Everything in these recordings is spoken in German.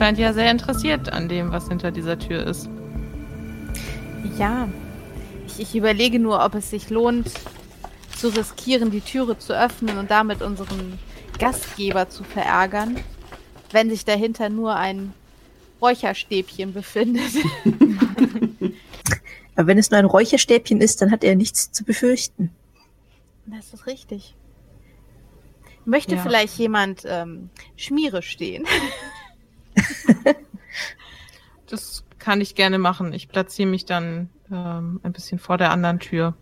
Scheint ja sehr interessiert an dem, was hinter dieser Tür ist. Ja. Ich, ich überlege nur, ob es sich lohnt, zu riskieren, die Türe zu öffnen und damit unseren Gastgeber zu verärgern, wenn sich dahinter nur ein Räucherstäbchen befindet. Aber wenn es nur ein Räucherstäbchen ist, dann hat er nichts zu befürchten. Das ist richtig. Möchte ja. vielleicht jemand ähm, Schmiere stehen? das kann ich gerne machen. Ich platziere mich dann ähm, ein bisschen vor der anderen Tür.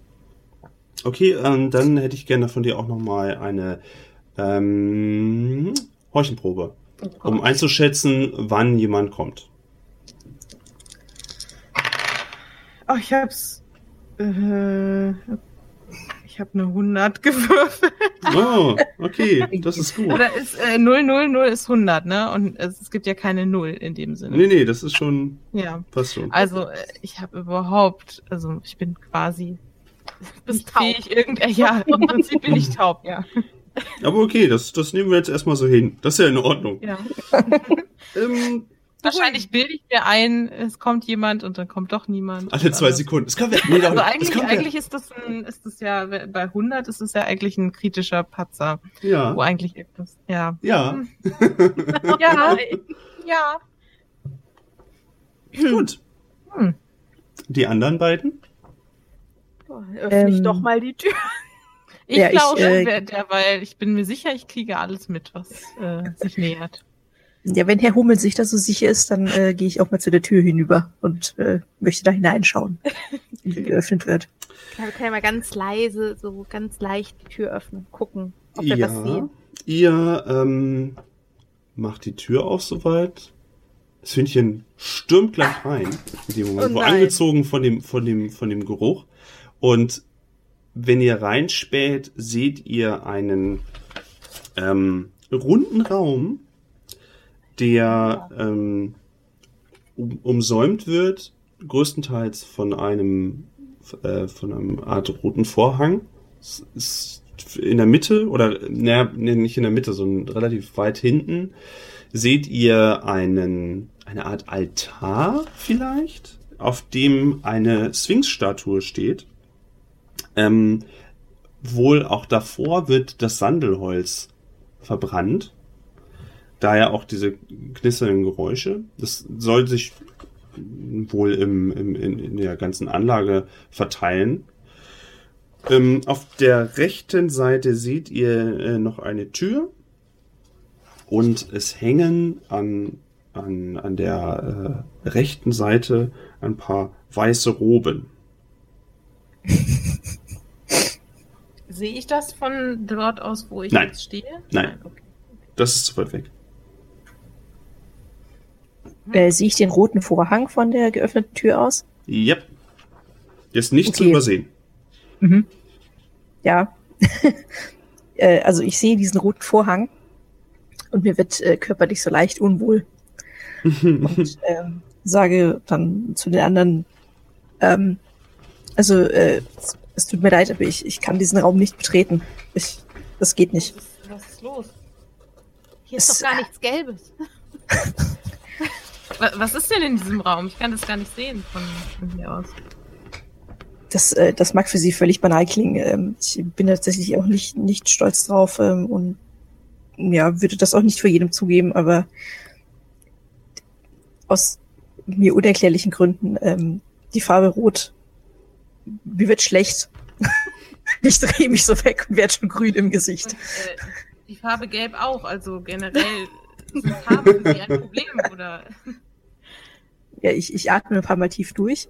Okay, ähm, dann hätte ich gerne von dir auch nochmal eine ähm, Horchenprobe, oh um einzuschätzen, wann jemand kommt. Oh, ich hab's. Äh, ich habe eine 100 gewürfelt. Oh, okay, das ist gut. Oder ist äh, 0, 0, 0 ist 100, ne? Und es, es, gibt ja keine 0 in dem Sinne. Nee, nee, das ist schon. Ja. Passt schon. Also, äh, ich habe überhaupt, also ich bin quasi. Bist taub. Irgend, ja, im Prinzip bin ich taub, ja. Aber okay, das, das nehmen wir jetzt erstmal so hin. Das ist ja in Ordnung. Ja. ähm, Wahrscheinlich bilde ich mir ein, es kommt jemand und dann kommt doch niemand. Alle zwei Sekunden. Es kann weg. Nee, also eigentlich, eigentlich ist das ein, ist das ja, bei 100 ist es ja eigentlich ein kritischer Patzer. Ja. Wo eigentlich etwas, ja. Ja. ja. ja. Gut. Hm. Die anderen beiden? öffne ähm, ich doch mal die Tür. Ich ja, glaube, äh, derweil, ich bin mir sicher, ich kriege alles mit, was äh, sich nähert. Ja, wenn Herr Hummel sich da so sicher ist, dann äh, gehe ich auch mal zu der Tür hinüber und äh, möchte da hineinschauen, wie die geöffnet wird. Ja, wir können ja mal ganz leise, so ganz leicht die Tür öffnen, gucken, ob wir ja, was sehen. Ihr ähm, macht die Tür auf soweit. Das Hündchen stürmt gleich rein, in dem Moment, oh angezogen von dem, von dem, von dem Geruch. Und wenn ihr reinspäht, seht ihr einen ähm, runden Raum, der ähm, um, umsäumt wird, größtenteils von einem äh, von einem Art roten Vorhang. Es ist in der Mitte oder naja, nicht in der Mitte, sondern relativ weit hinten seht ihr einen eine Art Altar vielleicht, auf dem eine Sphinx-Statue steht. Ähm, wohl auch davor wird das Sandelholz verbrannt Daher auch diese knisternden Geräusche. Das soll sich wohl im, im, in, in der ganzen Anlage verteilen. Ähm, auf der rechten Seite seht ihr äh, noch eine Tür und es hängen an, an, an der äh, rechten Seite ein paar weiße Roben. Sehe ich das von dort aus, wo ich Nein. jetzt stehe? Nein. Nein okay. Das ist zu weit weg. Äh, sehe ich den roten Vorhang von der geöffneten Tür aus? Yep. Ist nicht okay. zu übersehen. Mhm. Ja. äh, also ich sehe diesen roten Vorhang und mir wird äh, körperlich so leicht unwohl. und ähm, sage dann zu den anderen, ähm, also äh, es, es, tut mir leid, aber ich, ich kann diesen Raum nicht betreten. Ich, das geht nicht. Was ist, was ist los? Hier ist es, doch gar nichts Gelbes. Was ist denn in diesem Raum? Ich kann das gar nicht sehen von, von hier aus. Das, äh, das mag für Sie völlig banal klingen. Ähm, ich bin tatsächlich auch nicht, nicht stolz drauf ähm, und ja, würde das auch nicht für jedem zugeben, aber aus mir unerklärlichen Gründen ähm, die Farbe Rot. Mir wird schlecht. ich drehe mich so weg und werde schon grün im Gesicht. Und, äh, die Farbe Gelb auch, also generell sind Farben ein Problem, oder? Ja, ich, ich atme ein paar Mal tief durch.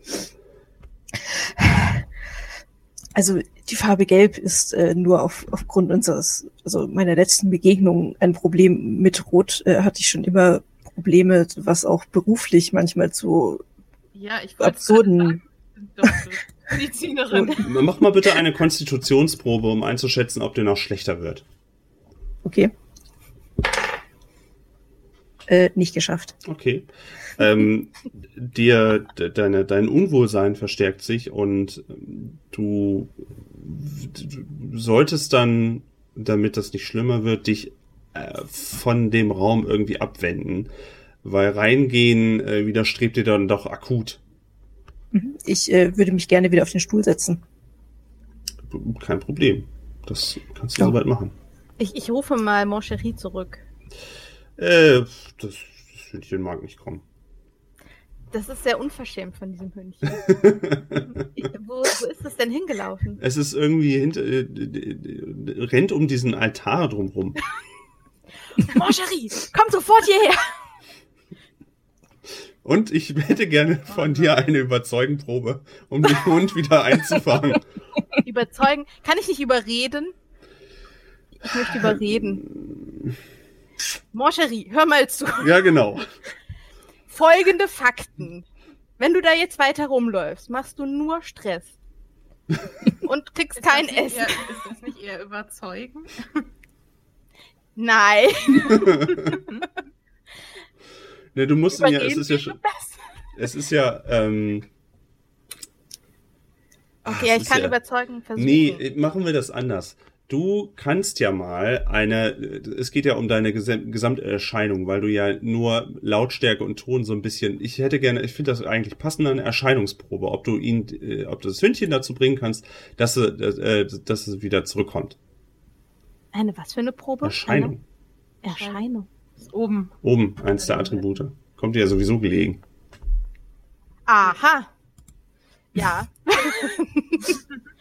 Also die Farbe Gelb ist äh, nur auf, aufgrund unseres, also meiner letzten Begegnung ein Problem mit Rot. Äh, hatte ich schon immer Probleme, was auch beruflich manchmal zu ja, ich absurden. Medizinerin. Mach mal bitte eine Konstitutionsprobe, um einzuschätzen, ob der noch schlechter wird. Okay. Äh, nicht geschafft. Okay ähm, dir deine, dein Unwohlsein verstärkt sich und du, du solltest dann, damit das nicht schlimmer wird, dich äh, von dem Raum irgendwie abwenden. weil reingehen äh, widerstrebt dir dann doch akut. Mhm. Ich äh, würde mich gerne wieder auf den Stuhl setzen. Kein Problem. Das kannst du Ja. soweit machen. Ich, ich rufe mal Moncherie zurück. Äh, das, das Hündchen mag nicht kommen. Das ist sehr unverschämt von diesem Hündchen. wo, wo ist es denn hingelaufen? Es ist irgendwie hinter, äh, rennt um diesen Altar drumrum. Moncherie, komm sofort hierher! Und ich hätte gerne von dir eine Überzeugenprobe, um den Hund wieder einzufangen. Überzeugen. Kann ich nicht überreden? Ich möchte überreden. Moncherie, hör mal zu. Ja, genau. Folgende Fakten. Wenn du da jetzt weiter rumläufst, machst du nur Stress. Und kriegst kein das nicht Essen. Eher, ist das nicht eher überzeugen? Nein. Ne, du musst ihn ja, es ist ja schon, es ist ja, ähm, Okay, es ich ist kann ja- überzeugen versuchen. nee, machen wir das anders. Du kannst ja mal eine, es geht ja um deine Gesam Gesamterscheinung, weil du ja nur Lautstärke und Ton so ein bisschen, ich hätte gerne, ich finde das eigentlich passend eine Erscheinungsprobe, ob du ihn, äh, ob du das Hündchen dazu bringen kannst, dass, er, äh, dass es wieder zurückkommt. Eine was für eine Probe? Erscheinung. Eine Erscheinung. Ist oben. Oben, eins der Attribute. Kommt dir ja sowieso gelegen. Aha. Ja.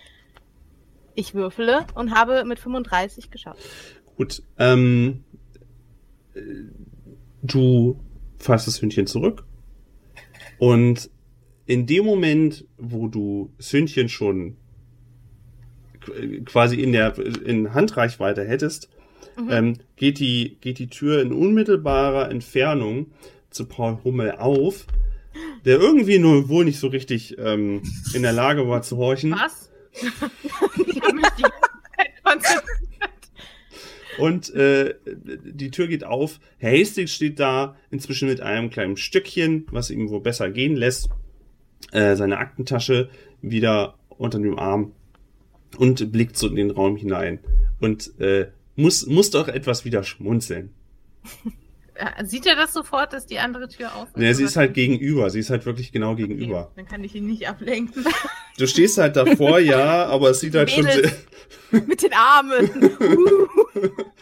ich würfele und habe mit 35 geschafft. Gut, ähm, äh, du fasst das Hündchen zurück und in dem Moment, wo du das Hündchen schon qu- quasi in der in Handreichweite hättest, Mhm. ähm, geht die geht die Tür in unmittelbarer Entfernung zu Paul Hummel auf, der irgendwie nur wohl nicht so richtig ähm, in der Lage war zu horchen. Was? Und äh, die Tür geht auf. Herr Hastings steht da, inzwischen mit einem kleinen Stückchen, was ihm wohl besser gehen lässt, äh, seine Aktentasche wieder unter dem Arm und blickt so in den Raum hinein und äh, muss, muss doch etwas wieder schmunzeln. Äh, Sieht er das sofort, dass die andere Tür auf ist? Ja, sie ist halt gegenüber, sie ist halt wirklich genau Okay, gegenüber. Dann kann ich ihn nicht ablenken. Du stehst halt davor, ja, aber es sieht halt schon Mädels. sehr... Mit den Armen.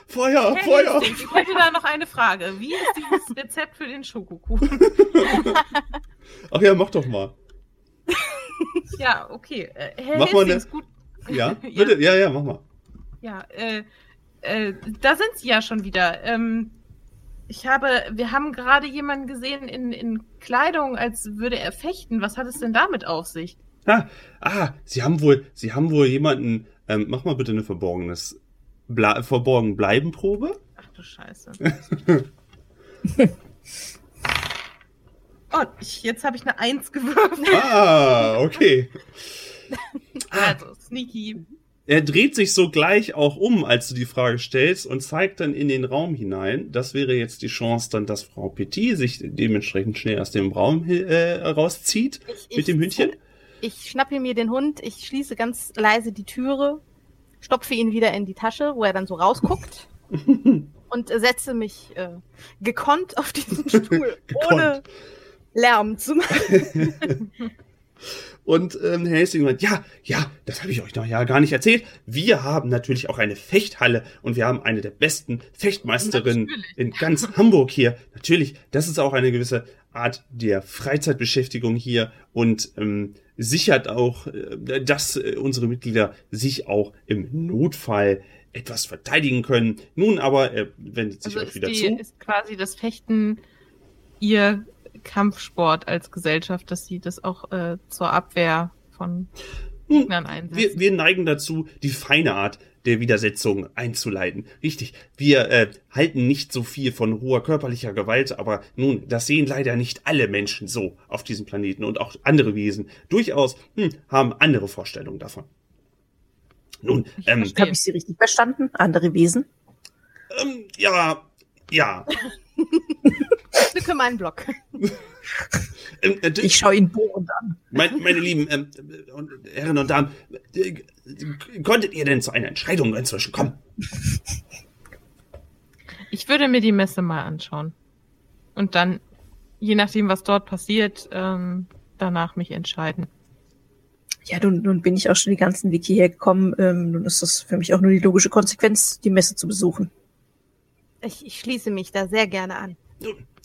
Feuer, Hey, Feuer! Ich hätte da noch eine Frage. Wie ist dieses Rezept für den Schokokuchen? Ach ja, mach doch mal. ja, okay. Äh, Herr Mach mal Hastings, gut. Ja, bitte, ja, ja, mach mal. Ja, äh, äh, da sind sie ja schon wieder. Ähm, ich habe, wir haben gerade jemanden gesehen in, in Kleidung, als würde er fechten. Was hat es denn damit auf sich? Ah, ah, Sie haben wohl, Sie haben wohl jemanden. Ähm, mach mal bitte eine verborgenes, Ble verborgen bleiben Probe. Ach du Scheiße. oh, ich, jetzt habe ich eine Eins gewürfelt. Ah, okay. Also, sneaky. Er dreht sich so gleich auch um, als du die Frage stellst und zeigt dann in den Raum hinein. Das wäre jetzt die Chance, dann, dass Frau Petit sich dementsprechend schnell aus dem Raum äh, rauszieht Ich, mit dem Hündchen. Ich schnappe mir den Hund, ich schließe ganz leise die Türe, stopfe ihn wieder in die Tasche, wo er dann so rausguckt und setze mich äh, gekonnt auf diesen Stuhl, ohne Lärm zu machen. Und ähm, Herr Hastings meint, ja, ja, das habe ich euch noch ja gar nicht erzählt. Wir haben natürlich auch eine Fechthalle und wir haben eine der besten Fechtmeisterinnen Natürlich. in ganz Hamburg hier. Natürlich, das ist auch eine gewisse Art der Freizeitbeschäftigung hier und ähm, sichert auch, äh, dass äh, unsere Mitglieder sich auch im Notfall etwas verteidigen können. Nun aber, er wendet sich Also euch wieder die, zu. ist quasi das Fechten ihr Kampfsport als Gesellschaft, dass sie das auch äh, zur Abwehr von Hm, Gegnern einsetzen. Wir, wir neigen dazu, die feine Art der Widersetzung einzuleiten. Richtig, wir äh, halten nicht so viel von hoher körperlicher Gewalt, aber nun, das sehen leider nicht alle Menschen so auf diesem Planeten und auch andere Wesen durchaus hm, haben andere Vorstellungen davon. Nun, ähm. Habe ich Sie richtig verstanden? Andere Wesen? ähm, ja, ja. Meinen Block. Ähm, äh, d- Ich schaue ihn bohrend an. mein, meine lieben ähm, äh, und Herren und Damen, äh, konntet ihr denn zu einer Entscheidung inzwischen kommen? Ich würde mir die Messe mal anschauen. Und dann je nachdem, was dort passiert, ähm, danach mich entscheiden. Ja, nun, nun bin ich auch schon den ganzen Weg hierher gekommen. Ähm, nun ist das für mich auch nur die logische Konsequenz, die Messe zu besuchen. Ich, ich schließe mich da sehr gerne an.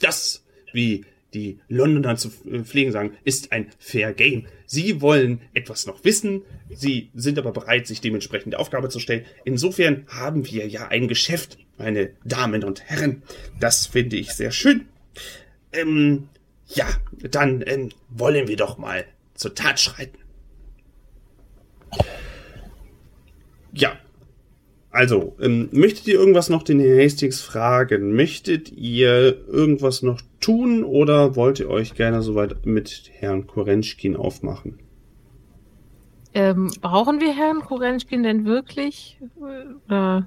Das, wie die Londoner zu äh, pflegen sagen, ist ein Fair Game. Sie wollen etwas noch wissen, sie sind aber bereit, sich dementsprechend der Aufgabe zu stellen. Insofern haben wir ja ein Geschäft, meine Damen und Herren. Das finde ich sehr schön. Ähm, ja, dann ähm, wollen wir doch mal zur Tat schreiten. Ja, also, ähm, möchtet ihr irgendwas noch den Hastings fragen? Möchtet ihr irgendwas noch tun oder wollt ihr euch gerne soweit mit Herrn Korenschkin aufmachen? Ähm, brauchen wir Herrn Korenschkin denn wirklich? Oder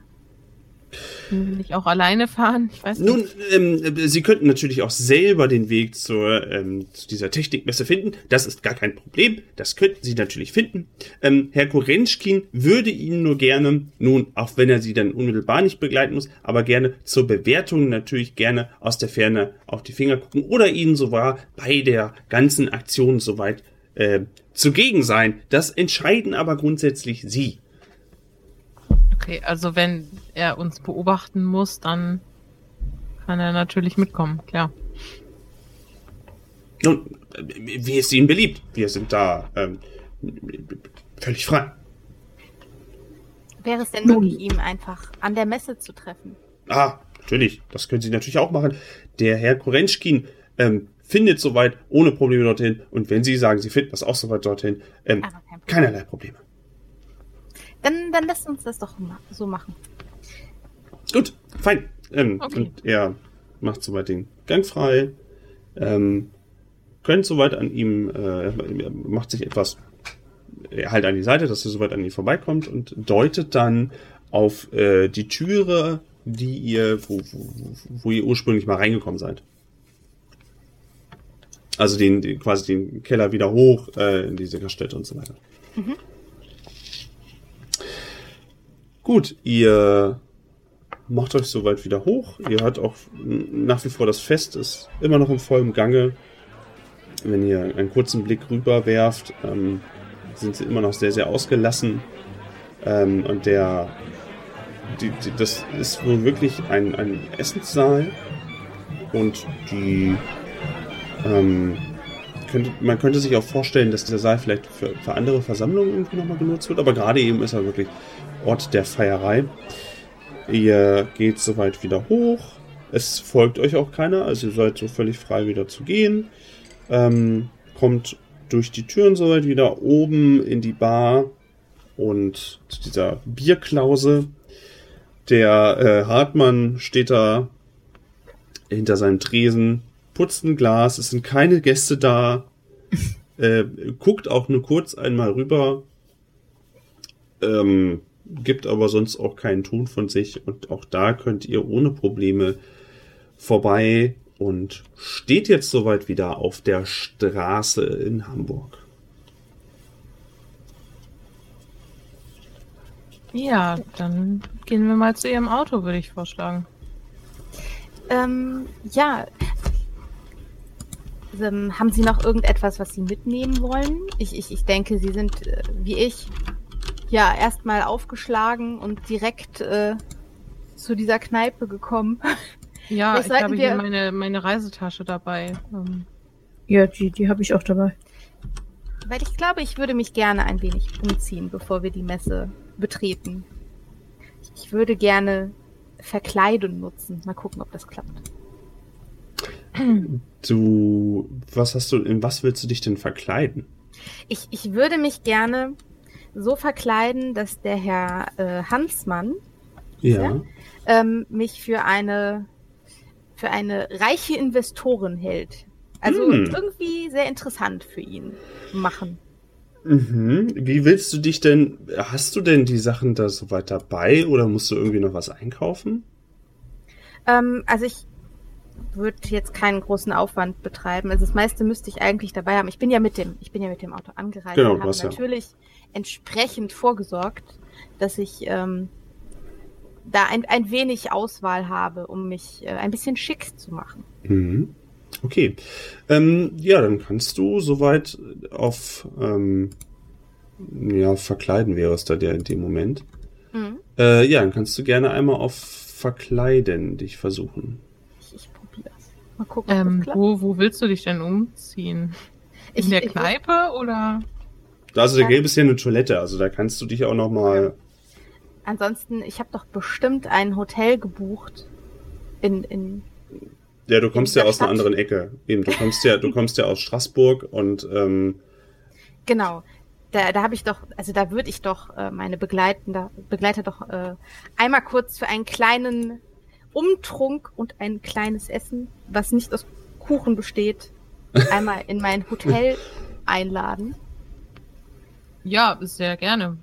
können wir nicht auch alleine fahren? Ich weiß nicht. Nun, ähm, Sie könnten natürlich auch selber den Weg zur, ähm, zu dieser Technikmesse finden. Das ist gar kein Problem. Das könnten Sie natürlich finden. Ähm, Herr Korenschkin würde Ihnen nur gerne, nun, auch wenn er Sie dann unmittelbar nicht begleiten muss, aber gerne zur Bewertung natürlich gerne aus der Ferne auf die Finger gucken oder Ihnen sogar bei der ganzen Aktion soweit äh, zugegen sein. Das entscheiden aber grundsätzlich Sie. Okay, also wenn er uns beobachten muss, dann kann er natürlich mitkommen, klar. Nun, wie es Ihnen beliebt. Wir sind da ähm, völlig frei. Wäre es denn möglich, ihm einfach an der Messe zu treffen? Ah, natürlich. Das können Sie natürlich auch machen. Der Herr Korenschkin ähm, findet soweit ohne Probleme dorthin. Und wenn Sie sagen, Sie finden das auch soweit dorthin, ähm, keinerlei Probleme. Dann, dann lasst uns das doch so machen. Gut, fein. Ähm, okay. Und er macht soweit den Gang frei. Ähm, könnt soweit an ihm, äh, macht sich etwas halt an die Seite, dass er soweit an ihn vorbeikommt und deutet dann auf äh, die Türe, die ihr, wo, wo, wo ihr ursprünglich mal reingekommen seid. Also den, den quasi den Keller wieder hoch äh, in diese Gaststätte und so weiter. Mhm. Gut, ihr macht euch soweit wieder hoch. Ihr hört auch nach wie vor das Fest ist immer noch im vollen Gange. Wenn ihr einen kurzen Blick rüber werft, ähm, sind sie immer noch sehr, sehr ausgelassen. Ähm, und der, die, die, das ist wohl wirklich ein, ein Essenssaal. Und die, ähm, könnte, man könnte sich auch vorstellen, dass dieser Saal vielleicht für, für andere Versammlungen irgendwie nochmal genutzt wird. Aber gerade eben ist er wirklich Ort der Feierei. Ihr geht soweit wieder hoch. Es folgt euch auch keiner, also ihr seid so völlig frei wieder zu gehen. Ähm, kommt durch die Türen soweit wieder oben in die Bar und zu dieser Bierklause. Der äh, Hartmann steht da hinter seinem Tresen, putzt ein Glas, es sind keine Gäste da, äh, guckt auch nur kurz einmal rüber. Ähm, gibt aber sonst auch keinen Ton von sich und auch da könnt ihr ohne Probleme vorbei und steht jetzt soweit wieder auf der Straße in Hamburg. Ja, dann gehen wir mal zu Ihrem Auto, würde ich vorschlagen. Ähm, ja. Ähm, haben Sie noch irgendetwas, was Sie mitnehmen wollen? Ich, ich, ich denke, Sie sind, äh, wie ich, ja erstmal aufgeschlagen und direkt äh, zu dieser Kneipe gekommen. Ja, ich habe hier meine, meine Reisetasche dabei. Ähm. Ja, die, die habe ich auch dabei. Weil ich glaube, ich würde mich gerne ein wenig umziehen, bevor wir die Messe betreten. Ich würde gerne Verkleidung nutzen. Mal gucken, ob das klappt. Du, was hast du, in was willst du dich denn verkleiden? Ich, ich würde mich gerne so verkleiden, dass der Herr äh, Hansmann ja. ja ähm, mich für eine für eine reiche Investorin hält. Also hm. irgendwie sehr interessant für ihn machen. Mhm. Wie willst du dich denn, hast du denn die Sachen da so weit dabei oder musst du irgendwie noch was einkaufen? Ähm, also ich würde jetzt keinen großen Aufwand betreiben. Also das meiste müsste ich eigentlich dabei haben. Ich bin ja mit dem, ich bin ja mit dem Auto angereist. Genau, und habe natürlich ja entsprechend vorgesorgt, dass ich ähm, da ein, ein wenig Auswahl habe, um mich äh, ein bisschen schick zu machen. Mhm. Okay. Ähm, ja, dann kannst du soweit auf ähm, ja, verkleiden wäre es da der in dem Moment. Mhm. Äh, ja, dann kannst du gerne einmal auf Verkleiden dich versuchen. Mal gucken. Ähm, wo, wo willst du dich denn umziehen? In ich, der Kneipe ich, oder? Also der Gelb ist ja eine Toilette, also da kannst du dich auch noch mal. Ansonsten, ich habe doch bestimmt ein Hotel gebucht in in. Ja, du kommst ja aus Stadt. einer anderen Ecke. Eben, du kommst ja, du kommst ja aus Straßburg und ähm, genau. Da, da habe ich doch, also da würde ich doch äh, meine Begleitende, Begleiter doch äh, einmal kurz für einen kleinen Umtrunk und ein kleines Essen, was nicht aus Kuchen besteht, einmal in mein Hotel einladen. Ja, sehr gerne.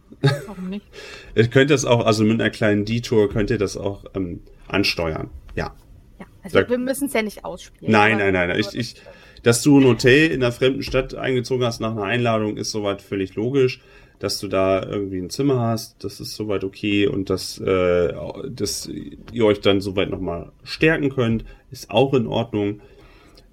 Warum nicht? ihr könnt das auch, also mit einer kleinen Detour könnt ihr das auch ähm, ansteuern. Ja. Ja, also da, wir müssen es ja nicht ausspielen. Nein, nein, nein, nein. Ich, ich, dass du ein Hotel in einer fremden Stadt eingezogen hast nach einer Einladung, ist soweit völlig logisch. Dass du da irgendwie ein Zimmer hast, das ist soweit okay und dass, äh, dass ihr euch dann soweit nochmal stärken könnt, ist auch in Ordnung.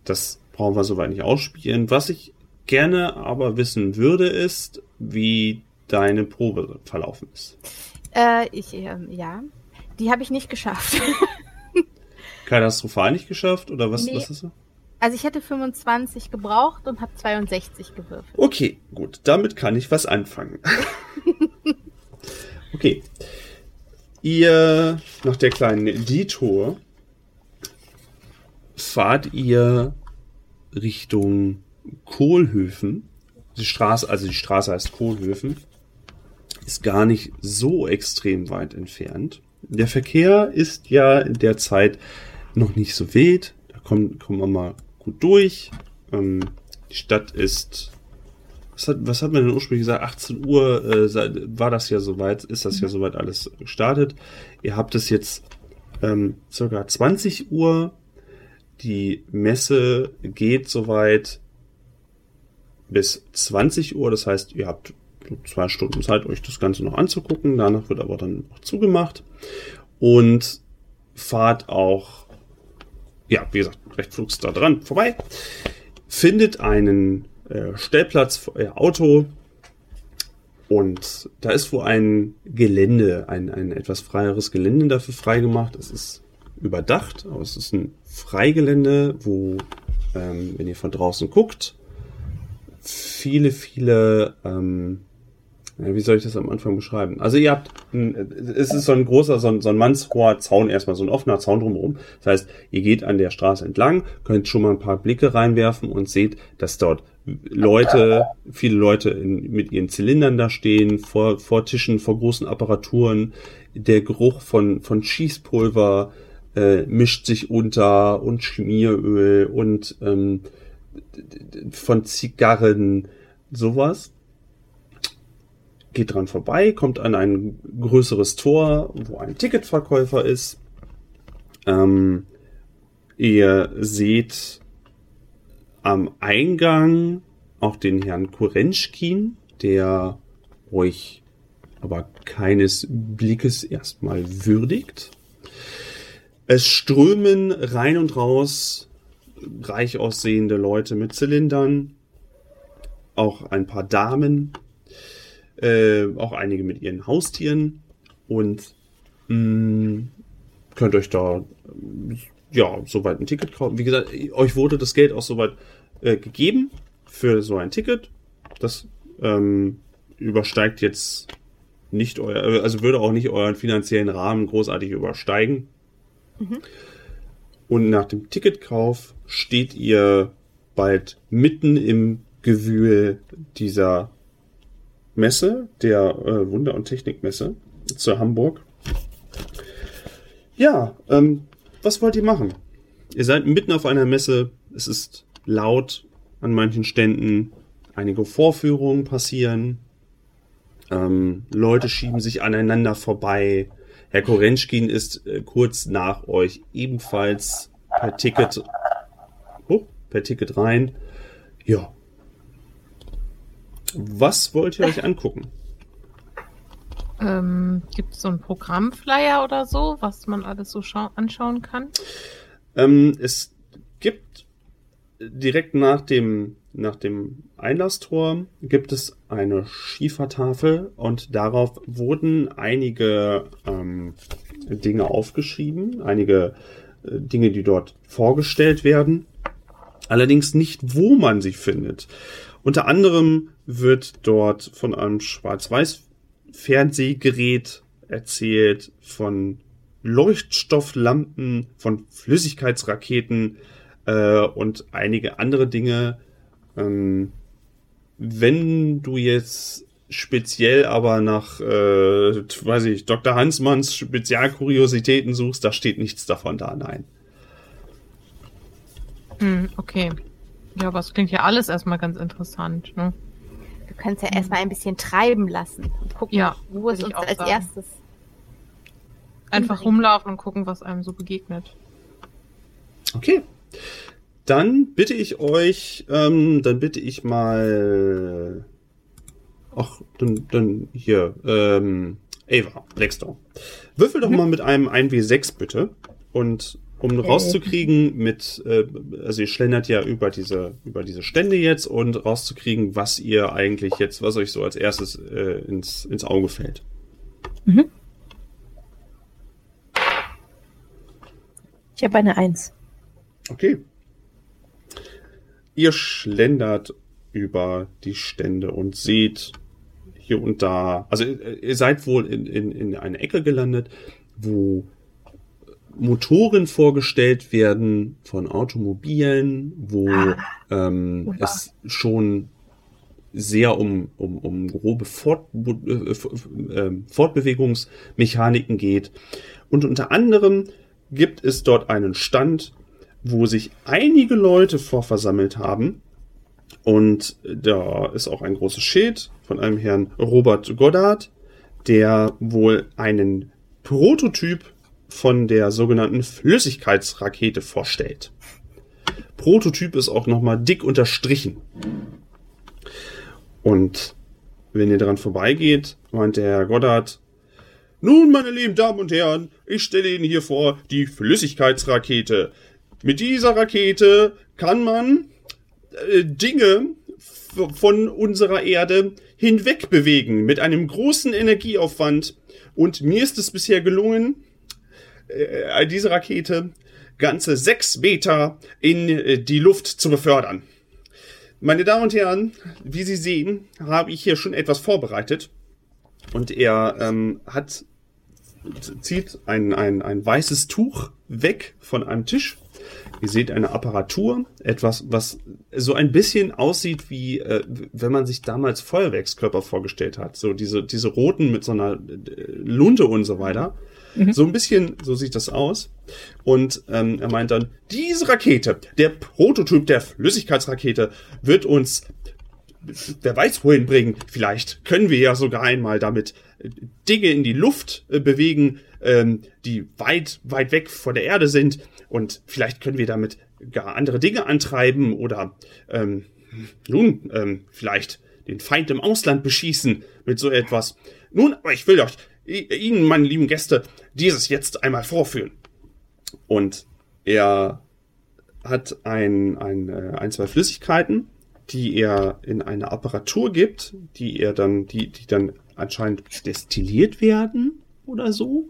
Das brauchen wir soweit nicht ausspielen. Was ich gerne aber wissen würde, ist, wie deine Probe verlaufen ist. Äh, ich, äh, ja, die habe ich nicht geschafft. Katastrophal nicht geschafft oder was, nee. was ist so? Also ich hätte 25 gebraucht und habe 62 gewürfelt. Okay, gut, damit kann ich was anfangen. okay. Ihr, nach der kleinen Detour, fahrt ihr Richtung Kohlhöfen. Die Straße, also die Straße heißt Kohlhöfen, ist gar nicht so extrem weit entfernt. Der Verkehr ist ja in der Zeit noch nicht so wild. Da kommen, kommen wir mal gut durch. Ähm, die Stadt ist. Was hat, was hat man denn ursprünglich gesagt? 18 Uhr äh, war das ja soweit, ist das ja soweit alles gestartet. Ihr habt es jetzt ähm, circa 20 Uhr. Die Messe geht soweit bis 20 Uhr. Das heißt, ihr habt zwei Stunden Zeit, euch das Ganze noch anzugucken. Danach wird aber dann auch zugemacht. Und fahrt auch, ja, wie gesagt, recht flugs da dran vorbei. Findet einen äh, Stellplatz für euer Auto. Und da ist wohl ein Gelände, ein, ein etwas freieres Gelände dafür freigemacht. Es ist überdacht, aber es ist ein Freigelände, wo, ähm, wenn ihr von draußen guckt, viele, viele, ähm, wie soll ich das am Anfang beschreiben? Also ihr habt, es ist so ein großer, so ein, so ein mannshoher Zaun erstmal, so ein offener Zaun drumherum. Das heißt, ihr geht an der Straße entlang, könnt schon mal ein paar Blicke reinwerfen und seht, dass dort Leute, viele Leute in, mit ihren Zylindern da stehen, vor, vor Tischen, vor großen Apparaturen. Der Geruch von, von Schießpulver äh, mischt sich unter und Schmieröl und ähm, von Zigarren, sowas. Geht dran vorbei, kommt an ein größeres Tor, wo ein Ticketverkäufer ist. Ähm, ihr seht am Eingang auch den Herrn Kurenschkin, der euch aber keines Blickes erstmal würdigt. Es strömen rein und raus reich aussehende Leute mit Zylindern, auch ein paar Damen, äh, auch einige mit ihren Haustieren und mh, mm, könnt euch da ja soweit ein Ticket kaufen. Wie gesagt, euch wurde das Geld auch soweit äh, gegeben für so ein Ticket. Das ähm, übersteigt jetzt nicht euer, also würde auch nicht euren finanziellen Rahmen großartig übersteigen. Mhm. Und nach dem Ticketkauf steht ihr bald mitten im Gewühl dieser Messe, der äh, Wunder- und Technikmesse zu Hamburg. Ja, ähm, was wollt ihr machen? Ihr seid mitten auf einer Messe, es ist laut an manchen Ständen, einige Vorführungen passieren, ähm, Leute schieben sich aneinander vorbei, Herr Korenschkin ist äh, kurz nach euch ebenfalls per Ticket, oh, per Ticket rein. Ja. Was wollt ihr euch angucken? Ähm, Gibt es so einen Programmflyer oder so, was man alles so anschauen kann? Ähm, es gibt direkt nach dem, nach dem Einlasstor gibt es eine Schiefertafel und darauf wurden einige ähm, Dinge aufgeschrieben, einige äh, Dinge, die dort vorgestellt werden. Allerdings nicht, wo man sie findet. Unter anderem wird dort von einem Schwarz-Weiß-Fernsehgerät erzählt, von Leuchtstofflampen, von Flüssigkeitsraketen äh, und einige andere Dinge. Ähm, wenn du jetzt speziell aber nach, äh, weiß ich, Dr. Hansmanns Spezialkuriositäten suchst, da steht nichts davon da, nein. Hm, okay. Ja, aber es klingt ja alles erstmal ganz interessant, ne? Du kannst ja erstmal ein bisschen treiben lassen und gucken, Ja, wo es uns als sagen. erstes. Einfach rumlaufen und gucken, was einem so begegnet. Okay. Dann bitte ich euch, ähm, dann bitte ich mal. Ach, dann, dann hier, ähm, Ava, Blackstone. Würfel doch mal mit einem 1W6 bitte. Und um rauszukriegen mit, äh, also ihr schlendert ja über diese, über diese Stände jetzt und rauszukriegen, was ihr eigentlich jetzt, was euch so als erstes äh, ins, ins Auge fällt. Ich habe eine Eins. Okay. Ihr schlendert über die Stände und seht hier und da, also äh, ihr seid wohl in, in, in eine Ecke gelandet, wo Motoren vorgestellt werden von Automobilen, wo ähm, wunderbar. es schon sehr um, um, um grobe Fort, äh, f- äh, Fortbewegungsmechaniken geht. Und unter anderem gibt es dort einen Stand, wo sich einige Leute vorversammelt haben. Und da ist auch ein großes Schild von einem Herrn Robert Goddard, der wohl einen Prototyp von der sogenannten Flüssigkeitsrakete vorstellt. Prototyp ist auch nochmal dick unterstrichen. Und wenn ihr daran vorbeigeht, meint der Herr Goddard, nun, meine lieben Damen und Herren, ich stelle Ihnen hier vor die Flüssigkeitsrakete. Mit dieser Rakete kann man äh, Dinge von unserer Erde hinweg bewegen mit einem großen Energieaufwand. Und mir ist es bisher gelungen, äh, diese Rakete ganze sechs Meter in äh, die Luft zu befördern. Meine Damen und Herren, wie Sie sehen, habe ich hier schon etwas vorbereitet. Und er ähm, hat zieht ein, ein, ein weißes Tuch weg von einem Tisch. Ihr seht eine Apparatur, etwas, was so ein bisschen aussieht wie, äh, wenn man sich damals Feuerwerkskörper vorgestellt hat. So diese, diese roten mit so einer äh, Lunte und so weiter. So ein bisschen, so sieht das aus. Und ähm, er meint dann, diese Rakete, der Prototyp der Flüssigkeitsrakete, wird uns wer weiß wohin bringen. Vielleicht können wir ja sogar einmal damit Dinge in die Luft äh, bewegen, ähm, die weit, weit weg von der Erde sind. Und vielleicht können wir damit gar andere Dinge antreiben oder ähm, nun, ähm, vielleicht den Feind im Ausland beschießen mit so etwas. Nun, aber ich will I- Ihnen, meine lieben Gäste, dieses jetzt einmal vorführen. Und er hat ein, ein, äh, ein, zwei Flüssigkeiten, die er in eine Apparatur gibt, die er dann, die, die dann anscheinend destilliert werden oder so,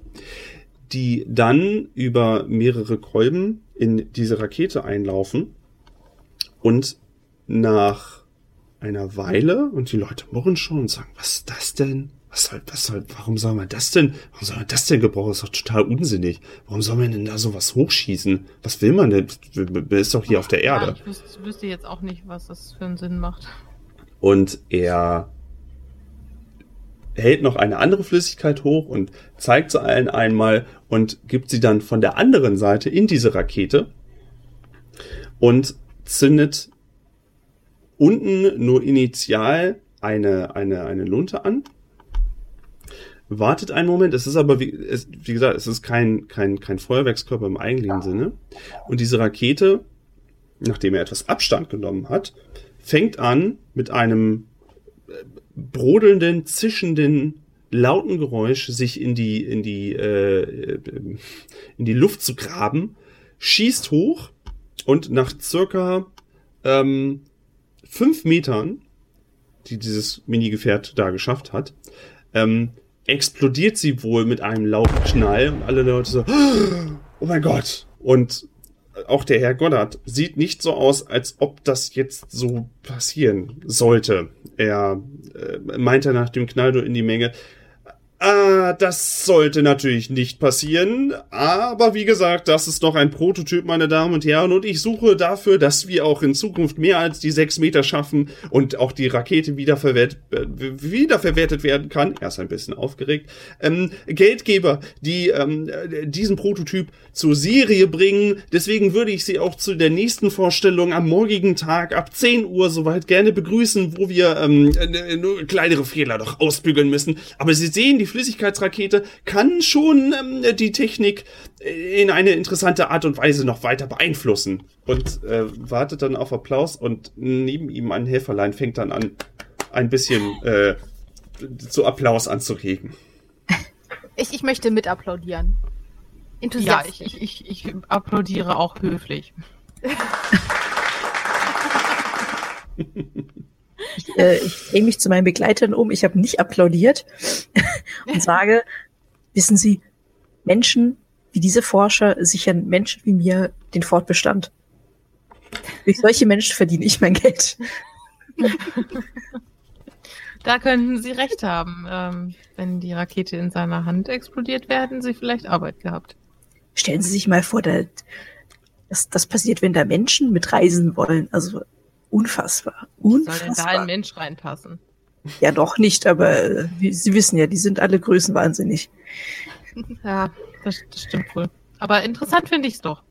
die dann über mehrere Kolben in diese Rakete einlaufen und nach einer Weile und die Leute murren schon und sagen, was ist das denn? Was soll, was soll, warum soll man das denn, warum soll man das denn gebrauchen? Das ist doch total unsinnig. Warum soll man denn da sowas hochschießen? Was will man denn? Man ist doch hier auf der Ja, Erde. ich wüsste, wüsste jetzt auch nicht, was das für einen Sinn macht. Und er hält noch eine andere Flüssigkeit hoch und zeigt sie allen einmal und gibt sie dann von der anderen Seite in diese Rakete und zündet unten nur initial eine, eine, eine Lunte an. Wartet einen Moment, es ist aber, wie, es, wie gesagt, es ist kein, kein, kein Feuerwerkskörper im eigentlichen Sinne. Und diese Rakete, nachdem er etwas Abstand genommen hat, fängt an mit einem äh, brodelnden, zischenden, lauten Geräusch sich in die in die äh, äh, in die Luft zu graben, schießt hoch und nach circa ähm, fünf Metern, die dieses Mini-Gefährt da geschafft hat, ähm, explodiert sie wohl mit einem lauten Knall und alle Leute so, oh mein Gott. Und auch der Herr Goddard sieht nicht so aus, als ob das jetzt so passieren sollte. Er äh, meinte nach dem Knall in die Menge, Ah, das sollte natürlich nicht passieren, aber wie gesagt, das ist noch ein Prototyp, meine Damen und Herren, und ich suche dafür, dass wir auch in Zukunft mehr als die sechs Meter schaffen und auch die Rakete wiederverwertet, äh, wiederverwertet werden kann. Er ist ein bisschen aufgeregt. Ähm, Geldgeber, die ähm, diesen Prototyp zur Serie bringen. Deswegen würde ich Sie auch zu der nächsten Vorstellung am morgigen Tag ab 10 Uhr soweit gerne begrüßen, wo wir ähm, nur kleinere Fehler doch ausbügeln müssen. Aber Sie sehen, die Flüssigkeitsrakete kann schon ähm, die Technik in eine interessante Art und Weise noch weiter beeinflussen. Und äh, wartet dann auf Applaus und neben ihm ein Helferlein fängt dann an, ein bisschen äh, zu Applaus anzuregen. Ich, ich möchte mit applaudieren. Ja, ich, ich, ich, ich applaudiere auch höflich. Ich, äh, ich drehe mich zu meinen Begleitern um. Ich habe nicht applaudiert und sage, wissen Sie, Menschen wie diese Forscher sichern Menschen wie mir den Fortbestand. Durch solche Menschen verdiene ich mein Geld. Da könnten Sie recht haben. Ähm, wenn die Rakete in seiner Hand explodiert, werden Sie vielleicht Arbeit gehabt. Stellen Sie sich mal vor, da, das, das passiert, wenn da Menschen mitreisen wollen. Also unfassbar. Unfassbar. Soll denn da ein Mensch reinpassen? Ja, doch nicht, aber äh, Sie wissen ja, die sind alle größenwahnsinnig. Ja, das, das stimmt wohl. Aber interessant finde ich es doch.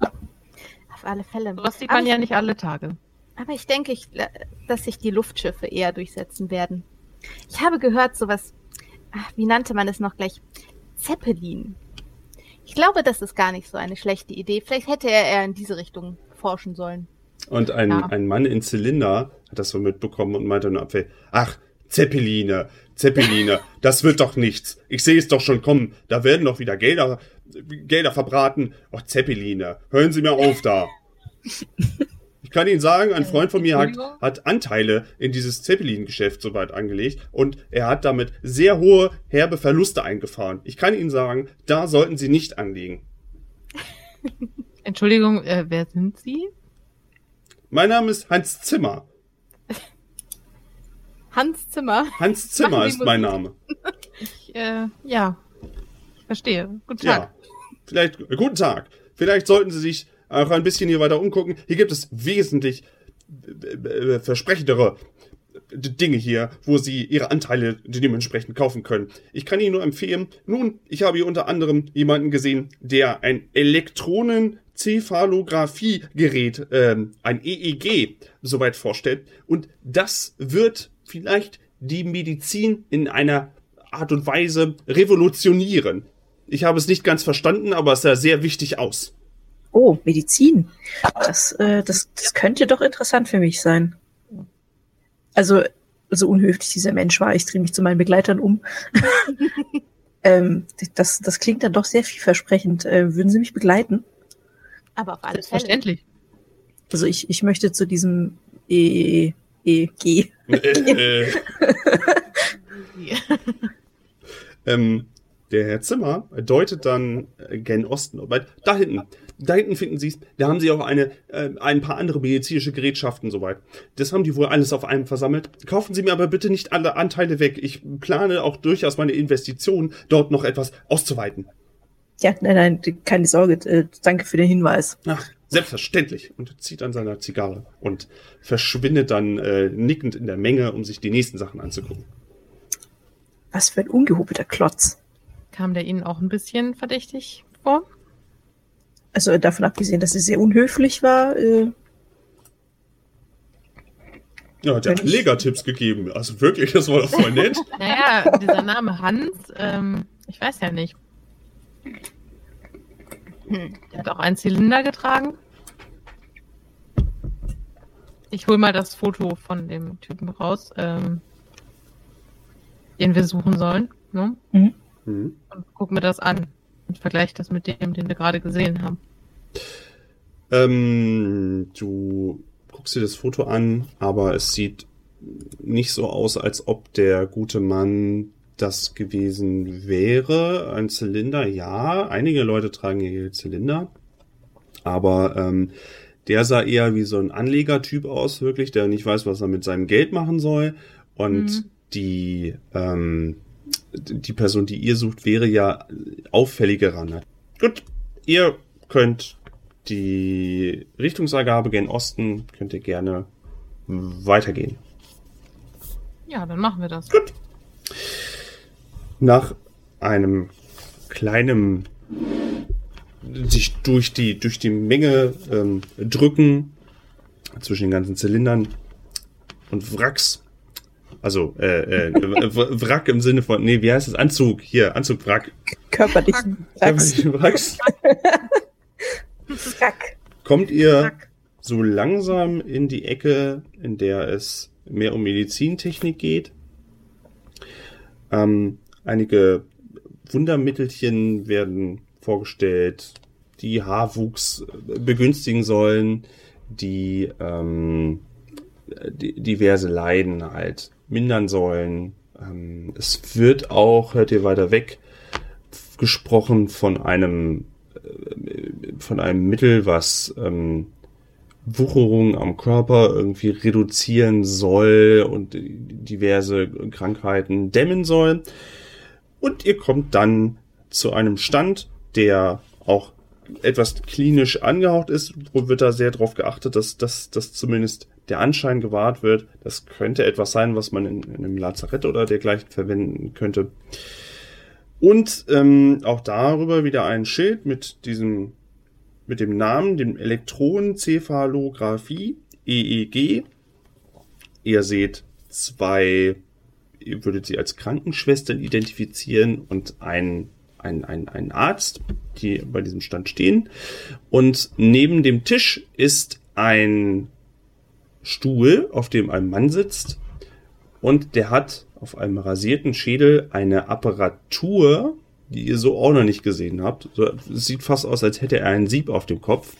Auf alle Fälle. Was sieht man ja nicht alle Tage. Aber ich denke, ich, äh, dass sich die Luftschiffe eher durchsetzen werden. Ich habe gehört, sowas, ach, wie nannte man es noch gleich? Zeppelin. Ich glaube, das ist gar nicht so eine schlechte Idee. Vielleicht hätte er eher in diese Richtung forschen sollen. Und ein, ja. ein Mann in Zylinder hat das so mitbekommen und meinte nur Abwehr, ach, Zeppeline, Zeppeline, das wird doch nichts. Ich sehe es doch schon kommen, da werden doch wieder Gelder, Gelder verbraten. Ach, Zeppeline, hören Sie mir auf da. Ich kann Ihnen sagen, ein Freund von mir hat, hat Anteile in dieses Zeppelin-Geschäft soweit angelegt und er hat damit sehr hohe, herbe Verluste eingefahren. Ich kann Ihnen sagen, da sollten Sie nicht anlegen. Entschuldigung, äh, wer sind Sie? Mein Name ist Hans Zimmer. Hans Zimmer. Hans Zimmer ist mein Name. Ich, äh, ja, ich verstehe. Guten Tag. Ja, vielleicht, äh, guten Tag. Vielleicht sollten Sie sich auch ein bisschen hier weiter umgucken. Hier gibt es wesentlich äh, äh, versprechendere Dinge hier, wo Sie Ihre Anteile dementsprechend kaufen können. Ich kann Ihnen nur empfehlen, nun, ich habe hier unter anderem jemanden gesehen, der ein Elektronen Zephalografie-Gerät, ähm, ein EEG, soweit vorstellt. Und das wird vielleicht die Medizin in einer Art und Weise revolutionieren. Ich habe es nicht ganz verstanden, aber es sah sehr wichtig aus. Oh, Medizin. Das, äh, das, das könnte doch interessant für mich sein. Also, so unhöflich dieser Mensch war, ich drehe mich zu meinen Begleitern um. ähm, das, das klingt dann doch sehr vielversprechend. Äh, würden Sie mich begleiten? Aber auf alle Fälle. Also ich, ich möchte zu diesem E, E, G. Äh, äh. ähm, der Herr Zimmer deutet dann äh, gen Osten. Da hinten, da hinten finden Sie es. Da haben Sie auch eine, äh, ein paar andere medizinische Gerätschaften soweit. Das haben die wohl alles auf einem versammelt. Kaufen Sie mir aber bitte nicht alle Anteile weg. Ich plane auch durchaus meine Investitionen dort noch etwas auszuweiten. Ja, nein, nein, keine Sorge. Äh, danke für den Hinweis. Ach, selbstverständlich. Und zieht an seiner Zigarre und verschwindet dann äh, nickend in der Menge, um sich die nächsten Sachen anzugucken. Was für ein ungehobelter Klotz. Kam der Ihnen auch ein bisschen verdächtig vor? Also davon abgesehen, dass er sehr unhöflich war. Äh, ja, hat ja Anlegertipps gegeben. Also wirklich, das war doch voll nett. naja, dieser Name Hans, ähm, ich weiß ja nicht. Hm. Der hat auch einen Zylinder getragen. Ich hole mal das Foto von dem Typen raus, ähm, den wir suchen sollen. Ne? Mhm. Und guck mir das an und vergleiche das mit dem, den wir gerade gesehen haben. Ähm, du guckst dir das Foto an, aber es sieht nicht so aus, als ob der gute Mann das gewesen wäre. Ein Zylinder, ja. Einige Leute tragen hier Zylinder. Aber ähm, der sah eher wie so ein Anlegertyp aus, wirklich, der nicht weiß, was er mit seinem Geld machen soll. Und mhm. die, ähm, die Person, die ihr sucht, wäre ja auffälliger ran. Gut, ihr könnt die Richtungsangabe gen Osten, könnt ihr gerne weitergehen. Ja, dann machen wir das. Gut. Nach einem kleinen sich durch die durch die Menge ähm, drücken zwischen den ganzen Zylindern und Wracks. Also äh, äh, Wrack im Sinne von nee, wie heißt das Anzug hier Anzug Wrack. Körperlichen Wracks. Wracks. Wrack. Kommt ihr Wrack. so langsam in die Ecke, in der es mehr um Medizintechnik geht? Ähm, einige Wundermittelchen werden vorgestellt, die Haarwuchs begünstigen sollen, die, ähm, diverse Leiden halt mindern sollen. Ähm, es wird auch, hört ihr weiter weg, gesprochen von einem äh, von einem Mittel, was ähm, Wucherung am Körper irgendwie reduzieren soll und diverse Krankheiten dämmen soll. Und ihr kommt dann zu einem Stand, der auch etwas klinisch angehaucht ist, wo wird da sehr darauf geachtet, dass, dass, dass zumindest der Anschein gewahrt wird. Das könnte etwas sein, was man in, in einem Lazarett oder dergleichen verwenden könnte. Und ähm, auch darüber wieder ein Schild mit diesem, mit dem Namen, dem Elektronenzephalographie, EEG. Ihr seht zwei, ihr würdet sie als Krankenschwestern identifizieren und ein ein, ein, ein Arzt, die bei diesem Stand stehen. Und neben dem Tisch ist ein Stuhl, auf dem ein Mann sitzt. Und der hat auf einem rasierten Schädel eine Apparatur, die ihr so auch noch nicht gesehen habt. So, es sieht fast aus, als hätte er einen Sieb auf dem Kopf.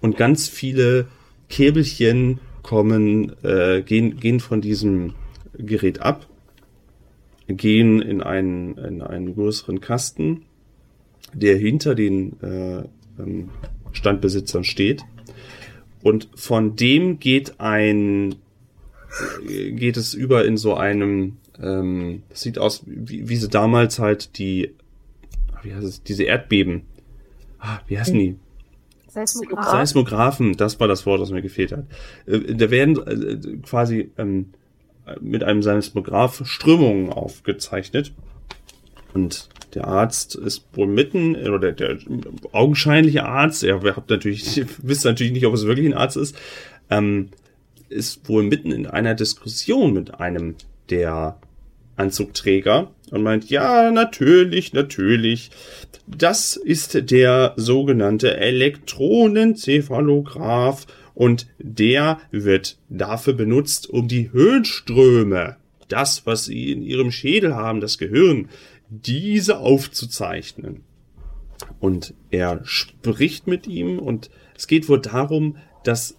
Und ganz viele Käbelchen kommen, äh, gehen, gehen von diesem Gerät ab gehen in einen, in einen größeren Kasten, der hinter den äh, ähm, Standbesitzern steht. Und von dem geht ein, äh, geht es über in so einem, ähm, das sieht aus, wie, wie sie damals halt die, wie heißt es, diese Erdbeben, ah, wie heißen die? Seismographen. Seismographen, das war das Wort, das mir gefehlt hat. Äh, da werden äh, quasi ähm, mit einem Seismograph Strömungen aufgezeichnet. Und der Arzt ist wohl mitten, oder der, der augenscheinliche Arzt, er habt natürlich, wisst natürlich nicht, ob es wirklich ein Arzt ist, ähm, ist wohl mitten in einer Diskussion mit einem der Anzugträger und meint, ja, natürlich, natürlich, das ist der sogenannte Elektronencephalograph und der wird dafür benutzt, um die Höhenströme, das, was sie in ihrem Schädel haben, das Gehirn, diese aufzuzeichnen. Und er spricht mit ihm und es geht wohl darum, dass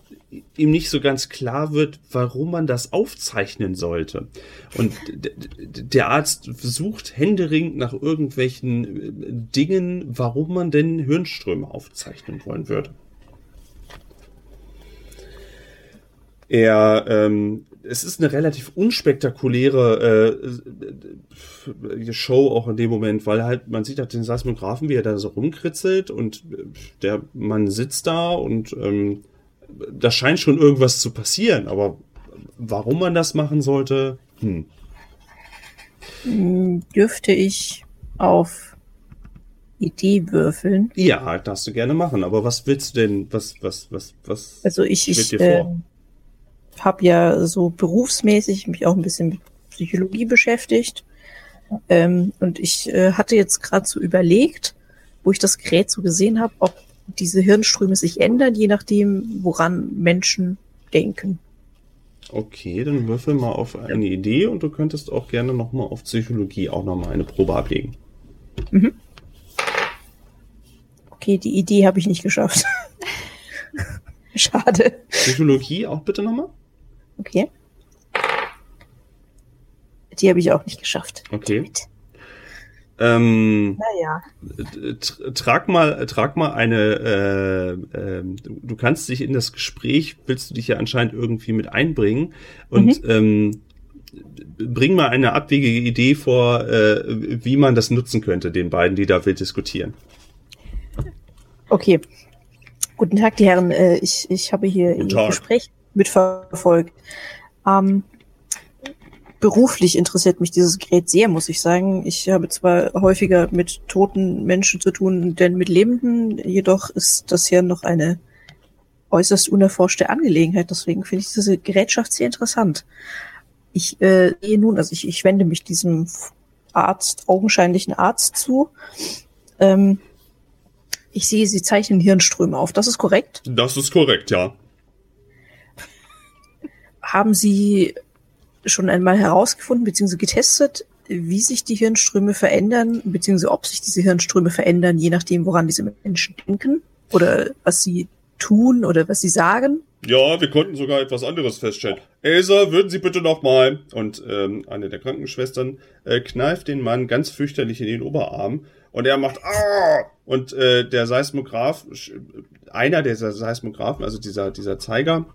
ihm nicht so ganz klar wird, warum man das aufzeichnen sollte. Und der Arzt sucht händeringend nach irgendwelchen äh, Dingen, warum man denn Hirnströme aufzeichnen wollen würde. Er, ähm, es ist eine relativ unspektakuläre äh, Show auch in dem Moment, weil halt man sieht halt den Seismographen, wie er da so rumkritzelt und der Mann sitzt da und ähm, da scheint schon irgendwas zu passieren, aber warum man das machen sollte, hm. Dürfte ich auf Idee würfeln? Ja, darfst du gerne machen, aber was willst du denn, was, was, was, was? Also ich, ich, dir vor? Habe ja so berufsmäßig mich auch ein bisschen mit Psychologie beschäftigt. Ähm, und ich äh, hatte jetzt gerade so überlegt, wo ich das Gerät so gesehen habe, ob diese Hirnströme sich ändern, je nachdem, woran Menschen denken. Okay, dann würfel mal auf eine Idee und du könntest auch gerne nochmal auf Psychologie auch nochmal eine Probe ablegen. Mhm. Okay, die Idee habe ich nicht geschafft. Schade. Psychologie auch bitte nochmal? Okay. Die habe ich auch nicht geschafft. Okay. Ähm, naja. Trag mal, trag mal eine. Äh, äh, du kannst dich in das Gespräch, willst du dich ja anscheinend irgendwie mit einbringen und mhm. ähm, bring mal eine abwegige Idee vor, äh, wie man das nutzen könnte, den beiden, die da wild diskutieren. Okay. Guten Tag, die Herren. Äh, ich, ich habe hier Ihr Gespräch mitverfolgt. Ähm, beruflich interessiert mich dieses Gerät sehr, muss ich sagen. Ich habe zwar häufiger mit toten Menschen zu tun, denn mit Lebenden, jedoch ist das hier noch eine äußerst unerforschte Angelegenheit. Deswegen finde ich diese Gerätschaft sehr interessant. Ich äh, sehe nun, also ich, ich wende mich diesem Arzt, augenscheinlichen Arzt zu. Ähm, ich sehe, Sie zeichnen Hirnströme auf. Das ist korrekt? Das ist korrekt, ja. Haben Sie schon einmal herausgefunden bzw. getestet, wie sich die Hirnströme verändern, beziehungsweise ob sich diese Hirnströme verändern, je nachdem, woran diese Menschen denken oder was sie tun oder was sie sagen? Ja, wir konnten sogar etwas anderes feststellen. Elsa, würden Sie bitte nochmal. Und ähm, eine der Krankenschwestern äh, kneift den Mann ganz fürchterlich in den Oberarm und er macht ah! und äh, der Seismograph, einer der Seismographen, also dieser dieser Zeiger,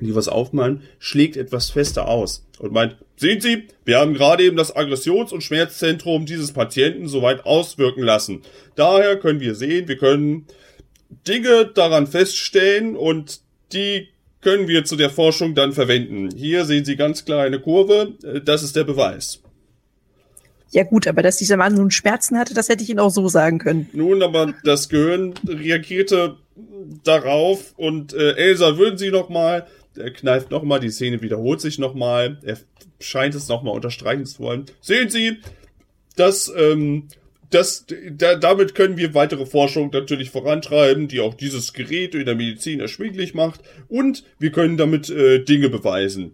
die was aufmalen, schlägt etwas fester aus und meint, sehen Sie, wir haben gerade eben das Aggressions- und Schmerzzentrum dieses Patienten soweit auswirken lassen. Daher können wir sehen, wir können Dinge daran feststellen und die können wir zu der Forschung dann verwenden. Hier sehen Sie ganz klar eine Kurve, äh, das ist der Beweis. Ja gut, aber dass dieser Mann nun Schmerzen hatte, das hätte ich Ihnen auch so sagen können. Nun, aber das Gehirn reagierte darauf und äh, Elsa, würden Sie noch mal er kneift nochmal, die Szene wiederholt sich nochmal. Er scheint es nochmal unterstreichen zu wollen. Sehen Sie, dass, ähm, das, da, damit können wir weitere Forschung natürlich vorantreiben, die auch dieses Gerät in der Medizin erschwinglich macht. Und wir können damit äh, Dinge beweisen.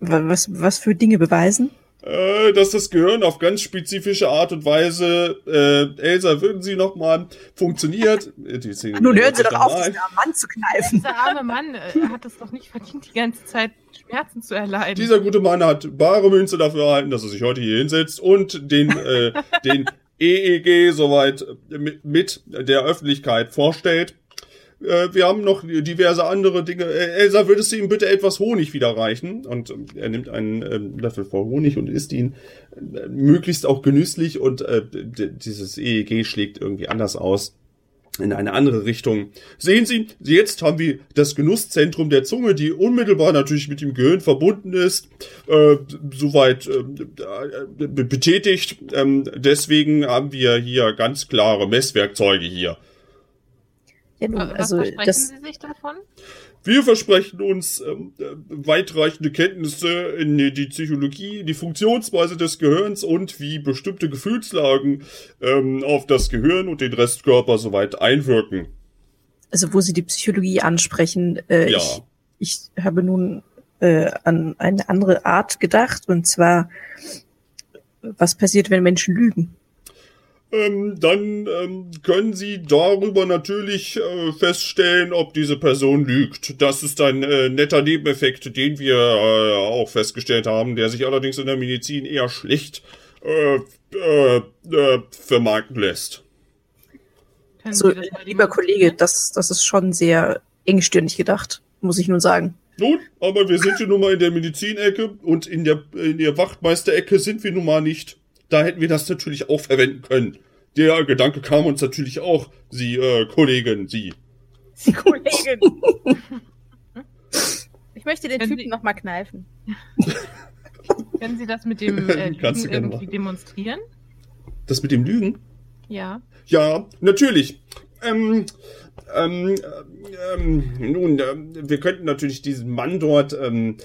Was, was für Dinge beweisen? Äh, dass das Gehirn auf ganz spezifische Art und Weise, äh, Elsa, würden Sie noch mal funktioniert? Nun hören Sie doch auf, diesen armen Mann zu kneifen. Dieser arme Mann äh, hat es doch nicht verdient, die ganze Zeit Schmerzen zu erleiden. Dieser gute Mann hat bare Münze dafür erhalten, dass er sich heute hier hinsetzt und den, äh, den EEG soweit mit der Öffentlichkeit vorstellt. Äh, wir haben noch diverse andere Dinge. Äh, Elsa, würdest du ihm bitte etwas Honig wieder reichen? Und äh, er nimmt einen äh, Löffel voll Honig und isst ihn äh, möglichst auch genüsslich und äh, dieses EEG schlägt irgendwie anders aus in eine andere Richtung. Sehen Sie, jetzt haben wir das Genusszentrum der Zunge, die unmittelbar natürlich mit dem Gehirn verbunden ist, äh, soweit äh, betätigt. Ähm, deswegen haben wir hier ganz klare Messwerkzeuge hier. Ja, nun, Was also versprechen das, Sie sich davon? Wir versprechen uns ähm, äh, weitreichende Kenntnisse in die Psychologie, die Funktionsweise des Gehirns und wie bestimmte Gefühlslagen ähm, auf das Gehirn und den Restkörper soweit einwirken. Also wo Sie die Psychologie ansprechen, äh, ja. ich, ich habe nun äh, an eine andere Art gedacht und zwar, was passiert, wenn Menschen lügen? Ähm, dann ähm, können Sie darüber natürlich äh, feststellen, ob diese Person lügt. Das ist ein äh, netter Nebeneffekt, den wir äh, auch festgestellt haben, der sich allerdings in der Medizin eher schlecht äh, äh, äh, vermarkten lässt. So, lieber Kollege, das, das ist schon sehr engstirnig gedacht, muss ich nun sagen. Nun, aber wir sind hier nun mal in der Medizinecke und in der, in der Wachtmeisterecke sind wir nun mal nicht da hätten wir das natürlich auch verwenden können. Der Gedanke kam uns natürlich auch, Sie, äh, Kollegin, Sie. Kollegin. ich möchte den Können Typen nochmal kneifen. Können Sie das mit dem äh, Lügen irgendwie demonstrieren? Das mit dem Lügen? Ja. Ja, natürlich. Ähm, ähm, ähm, nun, äh, wir könnten natürlich diesen Mann dort ähm,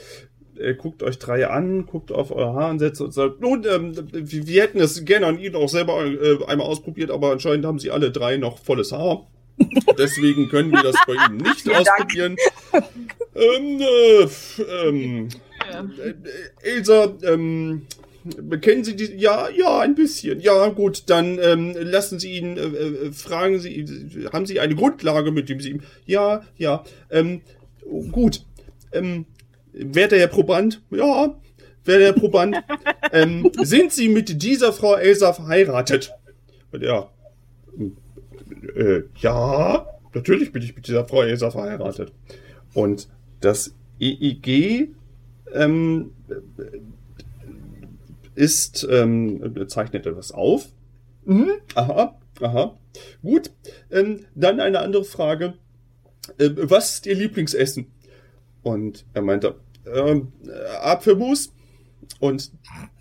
äh, guckt euch drei an, guckt auf eure Haaransätze und sagt, nun, ähm, wir, hätten es gerne an Ihnen auch selber äh, einmal ausprobiert, aber anscheinend haben Sie alle drei noch volles Haar. Deswegen können wir das bei Ihnen nicht ja, ausprobieren. Ähm, äh, ähm, äh, Elsa, ähm, kennen Sie die? Ja, ja, ein bisschen. Ja, gut, dann ähm, lassen Sie ihn, äh, äh, fragen Sie, haben Sie eine Grundlage, mit dem Sie ihm. Ja, ja. Ähm, gut. Ähm, wer der Herr Proband? Ja, wer der Herr Proband? ähm, sind Sie mit dieser Frau Elsa verheiratet? Ja. Äh, ja, natürlich bin ich mit dieser Frau Elsa verheiratet. Und das EEG ähm, ist, ähm, zeichnet etwas auf. Mhm. Aha, aha. Gut. Ähm, dann eine andere Frage. Äh, was ist Ihr Lieblingsessen? Und er meinte, ähm, Apfelmus. Und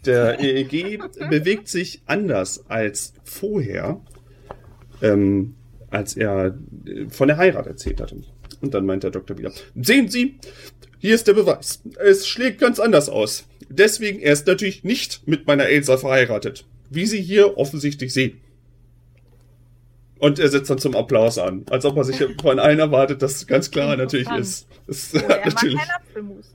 der EEG bewegt sich anders als vorher, ähm, als er von der Heirat erzählt hatte. Und dann meint der Doktor wieder, sehen Sie, hier ist der Beweis. Es schlägt ganz anders aus. Deswegen er ist natürlich nicht mit meiner Elsa verheiratet. Wie Sie hier offensichtlich sehen. Und er setzt dann zum Applaus an, als ob er sich von allen erwartet, dass ganz klar natürlich ist. ist oh, er natürlich. mag kein Apfelmus.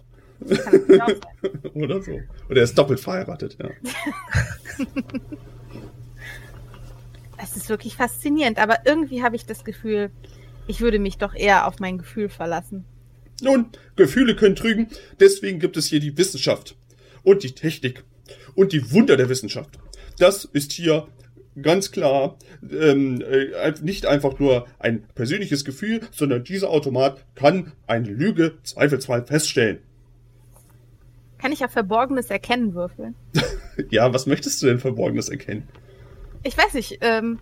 Oder so. Oder er ist doppelt verheiratet, ja. Es ist wirklich faszinierend, aber irgendwie habe ich das Gefühl, ich würde mich doch eher auf mein Gefühl verlassen. Nun, Gefühle können trügen, deswegen gibt es hier die Wissenschaft und die Technik und die Wunder der Wissenschaft. Das ist hier ganz klar ähm, äh, nicht einfach nur ein persönliches Gefühl, sondern dieser Automat kann eine Lüge zweifelsfrei feststellen. Kann ich auf Verborgenes erkennen würfeln? ja, was möchtest du denn Verborgenes erkennen? Ich weiß nicht, ähm,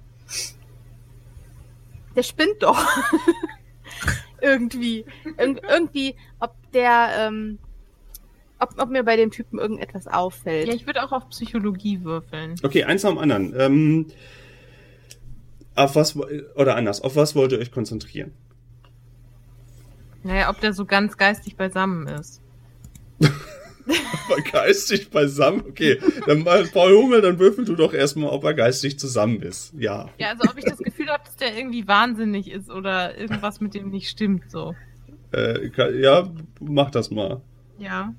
der spinnt doch. irgendwie. Ir irgendwie, ob der, ähm, ob, ob, mir bei dem Typen irgendetwas auffällt. Ja, ich würde auch auf Psychologie würfeln. Okay, eins nach dem anderen. Ähm, auf was, oder anders, auf was wollt ihr euch konzentrieren? Naja, ob der so ganz geistig beisammen ist. Aber geistig beisammen? Okay, dann Paul Hummel, dann würfel du doch erstmal, ob er geistig zusammen ist. Ja. Ja, also ob ich das Gefühl habe, dass der irgendwie wahnsinnig ist oder irgendwas mit dem nicht stimmt, so. Äh, ja, mach das mal. Ja.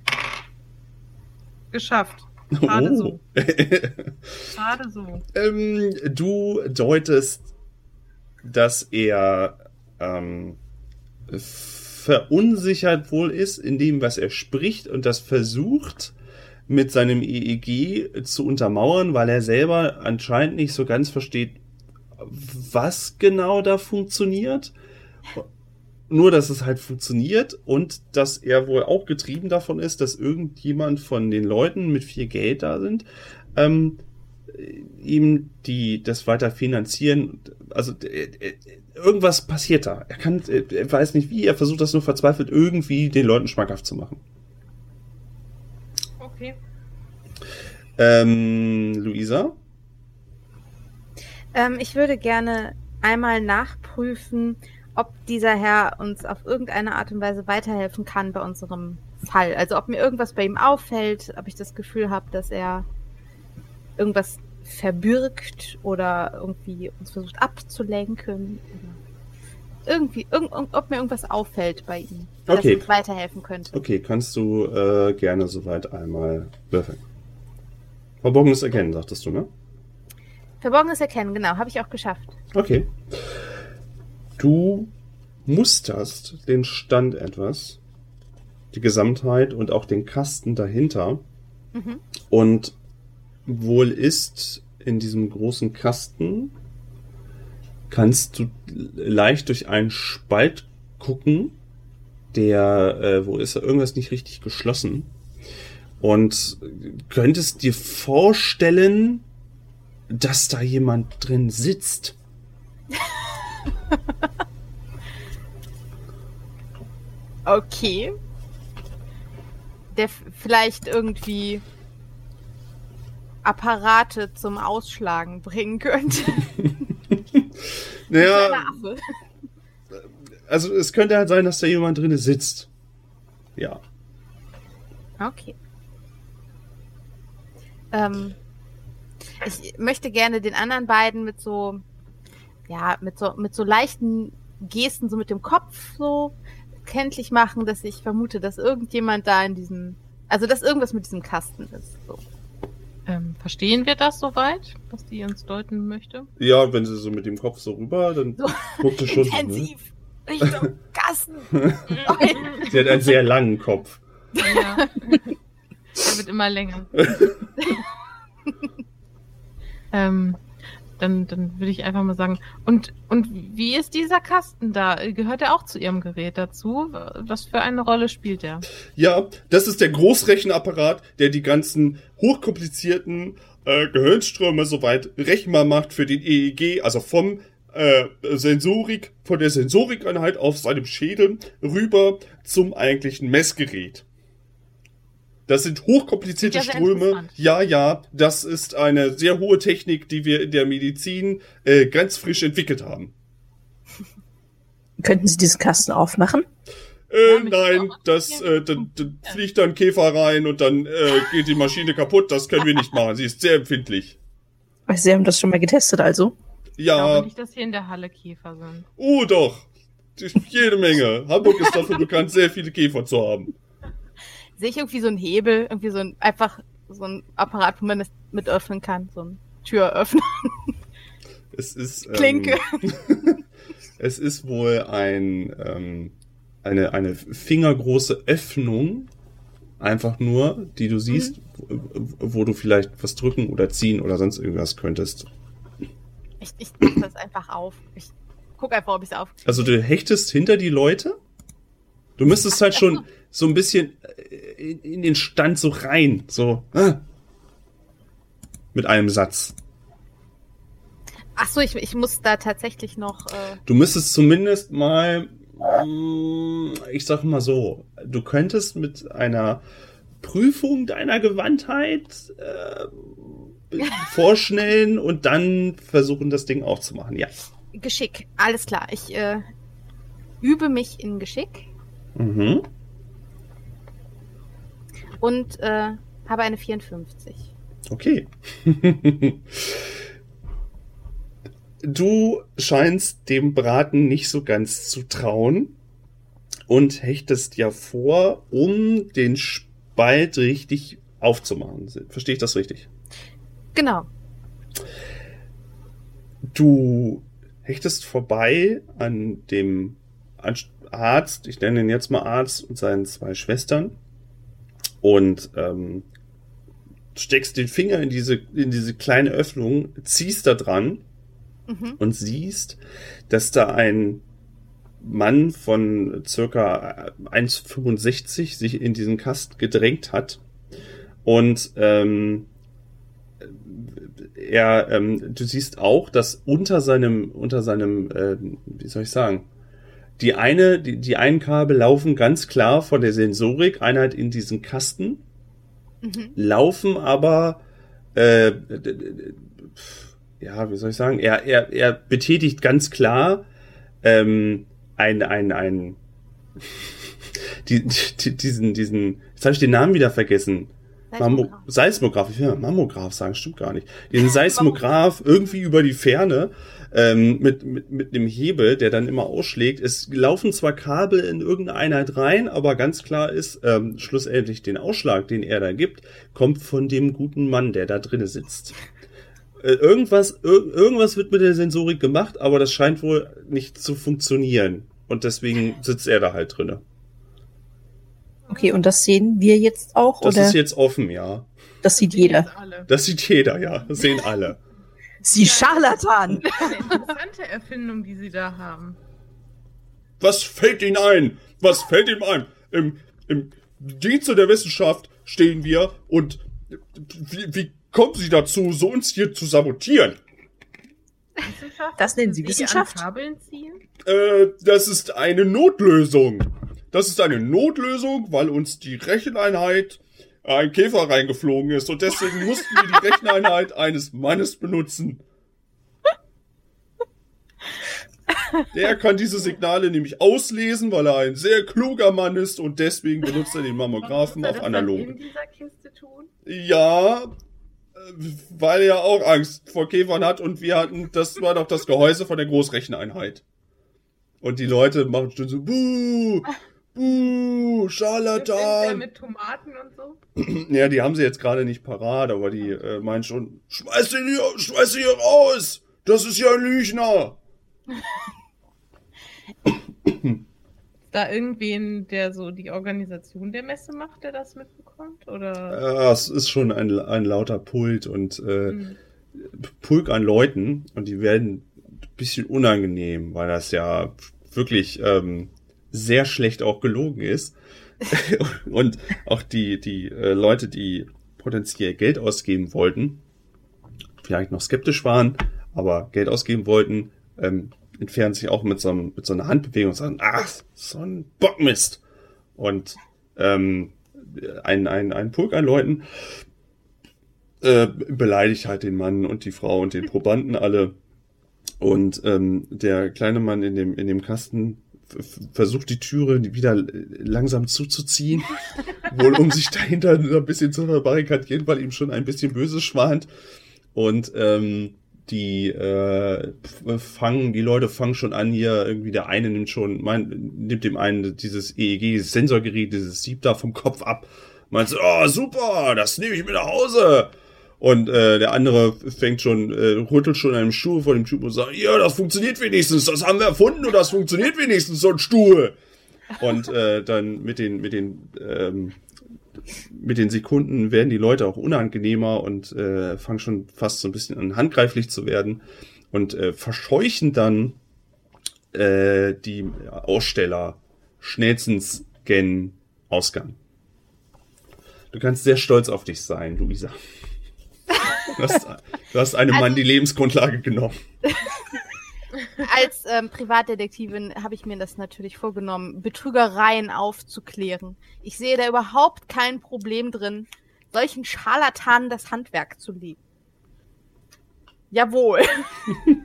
Geschafft. Gerade oh. so. Gerade so. Ähm, du deutest, dass er ähm, verunsichert wohl ist in dem, was er spricht und das versucht mit seinem EEG zu untermauern, weil er selber anscheinend nicht so ganz versteht, was genau da funktioniert. Nur, dass es halt funktioniert und dass er wohl auch getrieben davon ist, dass irgendjemand von den Leuten mit viel Geld da sind, ähm, ihm die das weiter finanzieren. Also äh, äh, irgendwas passiert da. Er kann, äh, er weiß nicht wie, er versucht das nur verzweifelt irgendwie den Leuten schmackhaft zu machen. Okay. Ähm, Luisa? Ähm, ich würde gerne einmal nachprüfen, ob dieser Herr uns auf irgendeine Art und Weise weiterhelfen kann bei unserem Fall. Also ob mir irgendwas bei ihm auffällt, ob ich das Gefühl habe, dass er irgendwas verbirgt oder irgendwie uns versucht abzulenken. irgendwie, irgend, ob mir irgendwas auffällt bei ihm, okay. das uns weiterhelfen könnte. Okay, kannst du äh, gerne soweit einmal würfeln. Verborgenes Erkennen, sagtest du, ne? Verborgenes Erkennen, genau, habe ich auch geschafft. Okay. Du musterst den Stand etwas, die Gesamtheit und auch den Kasten dahinter. Mhm. Und wohl ist in diesem großen Kasten, kannst du leicht durch einen Spalt gucken, der, äh, wo ist irgendwas nicht richtig geschlossen. Und könntest dir vorstellen, dass da jemand drin sitzt. okay. Der vielleicht irgendwie Apparate zum Ausschlagen bringen könnte. naja. Also es könnte halt sein, dass da jemand drin sitzt. Ja. Okay. Ähm, ich möchte gerne den anderen beiden mit so, ja, mit so, mit so leichten Gesten, so mit dem Kopf so kenntlich machen, dass ich vermute, dass irgendjemand da in diesem, also dass irgendwas mit diesem Kasten ist. So. Ähm, verstehen wir das soweit, was die uns deuten möchte? Ja, wenn sie so mit dem Kopf so rüber, dann So guckt sie schon. so, Ne? Intensiv. Richtung Kasten. Sie hat einen sehr langen Kopf. Ja. Der wird immer länger. ähm, dann, dann würde ich einfach mal sagen, und, und wie ist dieser Kasten da? Gehört er auch zu Ihrem Gerät dazu? Was für eine Rolle spielt er? Ja, das ist der Großrechenapparat, der die ganzen hochkomplizierten äh, Gehirnströme soweit rechenbar macht für den EEG, also vom äh, Sensorik, von der Sensorikeinheit auf seinem Schädel rüber zum eigentlichen Messgerät. Das sind hochkomplizierte Ja, sehr Ströme. Ja, ja, das ist eine sehr hohe Technik, die wir in der Medizin äh, ganz frisch entwickelt haben. Könnten Sie diesen Kasten aufmachen? Äh, Ja, nein, das, äh, da, da fliegt dann Käfer rein und dann äh, geht die Maschine kaputt. Das können wir nicht machen. Sie ist sehr empfindlich. Sie haben das schon mal getestet, also? Ich glaube Ja, nicht, dass hier in der Halle Käfer sind. oh doch. Jede Menge. Hamburg ist dafür bekannt, sehr viele Käfer zu haben. Sehe ich irgendwie so einen Hebel, irgendwie so ein, einfach so ein Apparat, wo man das mit öffnen kann, so ein Türöffner, Es ist. Ähm, Klinke. Es ist wohl ein, ähm, eine, eine fingergroße Öffnung. Einfach nur, die du siehst, wo, wo du vielleicht was drücken oder ziehen oder sonst irgendwas könntest. Ich, ich mach das einfach auf. Ich guck einfach, ob ich es auf. Also du hechtest hinter die Leute. Du müsstest halt schon so ein bisschen äh, in, den Stand so rein, so ah, mit einem Satz. Ach so, ich, ich muss da tatsächlich noch. Äh, Du müsstest zumindest mal, mm, ich sag mal so, du könntest mit einer Prüfung deiner Gewandtheit äh, vorschnellen und dann versuchen, das Ding aufzumachen. Ja. Geschick, alles klar. Ich äh, übe mich in Geschick Mhm. Und äh, habe eine 54. Okay. du scheinst dem Braten nicht so ganz zu trauen und hechtest ja vor, um den Spalt richtig aufzumachen. Verstehe ich das richtig? Genau. Du hechtest vorbei an dem Arzt, ich nenne ihn jetzt mal Arzt und seinen zwei Schwestern und ähm, steckst den Finger in diese, in diese kleine Öffnung, ziehst da dran Mhm. und siehst, dass da ein Mann von circa 1,65 sich in diesen Kasten gedrängt hat und ähm, er, ähm, du siehst auch, dass unter seinem, unter seinem, äh, wie soll ich sagen, die eine, die, die einen Kabel laufen ganz klar von der Sensorik-Einheit in diesen Kasten, Mhm. laufen aber, äh, ja, wie soll ich sagen, er, er, er betätigt ganz klar ähm, ein, ein, ein, die, die, diesen, diesen, jetzt habe ich den Namen wieder vergessen. Seismograph. Seismograph, ich will mal Mammograph sagen, stimmt gar nicht. Diesen Seismograph irgendwie über die Ferne ähm, mit, mit, mit einem Hebel, der dann immer ausschlägt. Es laufen zwar Kabel in irgendeine Einheit rein, aber ganz klar ist, ähm, schlussendlich den Ausschlag, den er da gibt, kommt von dem guten Mann, der da drinnen sitzt. Äh, irgendwas, ir irgendwas wird mit der Sensorik gemacht, aber das scheint wohl nicht zu funktionieren. Und deswegen sitzt er da halt drinnen. Okay, und das sehen wir jetzt auch, Das oder ist jetzt offen, ja. das sieht jeder? Alle. Das sieht jeder, ja. Das sehen alle. Sie Scharlatan! Eine interessante Erfindung, die Sie da haben. Was fällt Ihnen ein? Was fällt ihm ein? Im, im Dienste der Wissenschaft stehen wir und wie, wie kommen Sie dazu, so uns hier zu sabotieren? Wissenschaft? Das nennen Sie Die Wissenschaft? An Kabeln ziehen? Äh, das ist eine Notlösung. Das ist eine Notlösung, weil uns die Recheneinheit ein Käfer reingeflogen ist und deswegen mussten wir die Recheneinheit eines Mannes benutzen. Der kann diese Signale nämlich auslesen, weil er ein sehr kluger Mann ist und deswegen benutzt er den Mammographen auf analog. in dieser Kiste tun? Ja, weil er auch Angst vor Käfern hat und wir hatten, das war doch das Gehäuse von der Großrecheneinheit. Und die Leute machen schon so, buh, Uh, Scharlatan. mit Tomaten und so? ja, die haben sie jetzt gerade nicht parat, aber die äh, meinen schon, schmeiß ihn hier, schmeiß ihn hier raus! Das ist ja ein Lügner! da irgendwen, der so die Organisation der Messe macht, der das mitbekommt? Oder? Ja, es ist schon ein, ein lauter Pult und äh, mhm. Pulk an Leuten und die werden ein bisschen unangenehm, weil das ja wirklich ähm, sehr schlecht auch gelogen ist. und auch die, die äh, Leute, die potenziell Geld ausgeben wollten, vielleicht noch skeptisch waren, aber Geld ausgeben wollten, ähm, entfernen sich auch mit so, einem, mit so einer Handbewegung und sagen, ach, so ein Bockmist. Und ähm, ein, ein, ein Pulk an Leuten äh, beleidigt halt den Mann und die Frau und den Probanden alle. Und ähm, der kleine Mann in dem, in dem Kasten versucht die Türe wieder langsam zuzuziehen, wohl um sich dahinter ein bisschen zu verbarrikadieren, weil ihm schon ein bisschen Böses schwant. Und ähm, die äh, fangen, die Leute fangen schon an hier, irgendwie der eine nimmt schon, mein, nimmt dem einen dieses EEG, dieses Sieb da vom Kopf ab. Meint so, oh super, das nehme ich mit nach Hause. Und äh, der andere fängt schon, äh, rüttelt schon einen Stuhl vor dem Typen und sagt, ja, das funktioniert wenigstens, das haben wir erfunden und das funktioniert wenigstens, so ein Stuhl. Und äh, dann mit den, mit den, ähm, mit den Sekunden werden die Leute auch unangenehmer und äh, fangen schon fast so ein bisschen an handgreiflich zu werden und äh, verscheuchen dann äh, die Aussteller schnellstens gen Ausgang. Du kannst sehr stolz auf dich sein, Luisa. Du hast, du hast einem also, Mann die Lebensgrundlage genommen. Als ähm, Privatdetektivin habe ich mir das natürlich vorgenommen, Betrügereien aufzuklären. Ich sehe da überhaupt kein Problem drin, solchen Scharlatanen das Handwerk zu legen. Jawohl.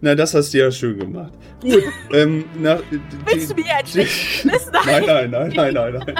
Na, das hast du ja schön gemacht. Gut. ähm, na, Willst du mir jetzt Nein, nein, nein, nein, nein, nein.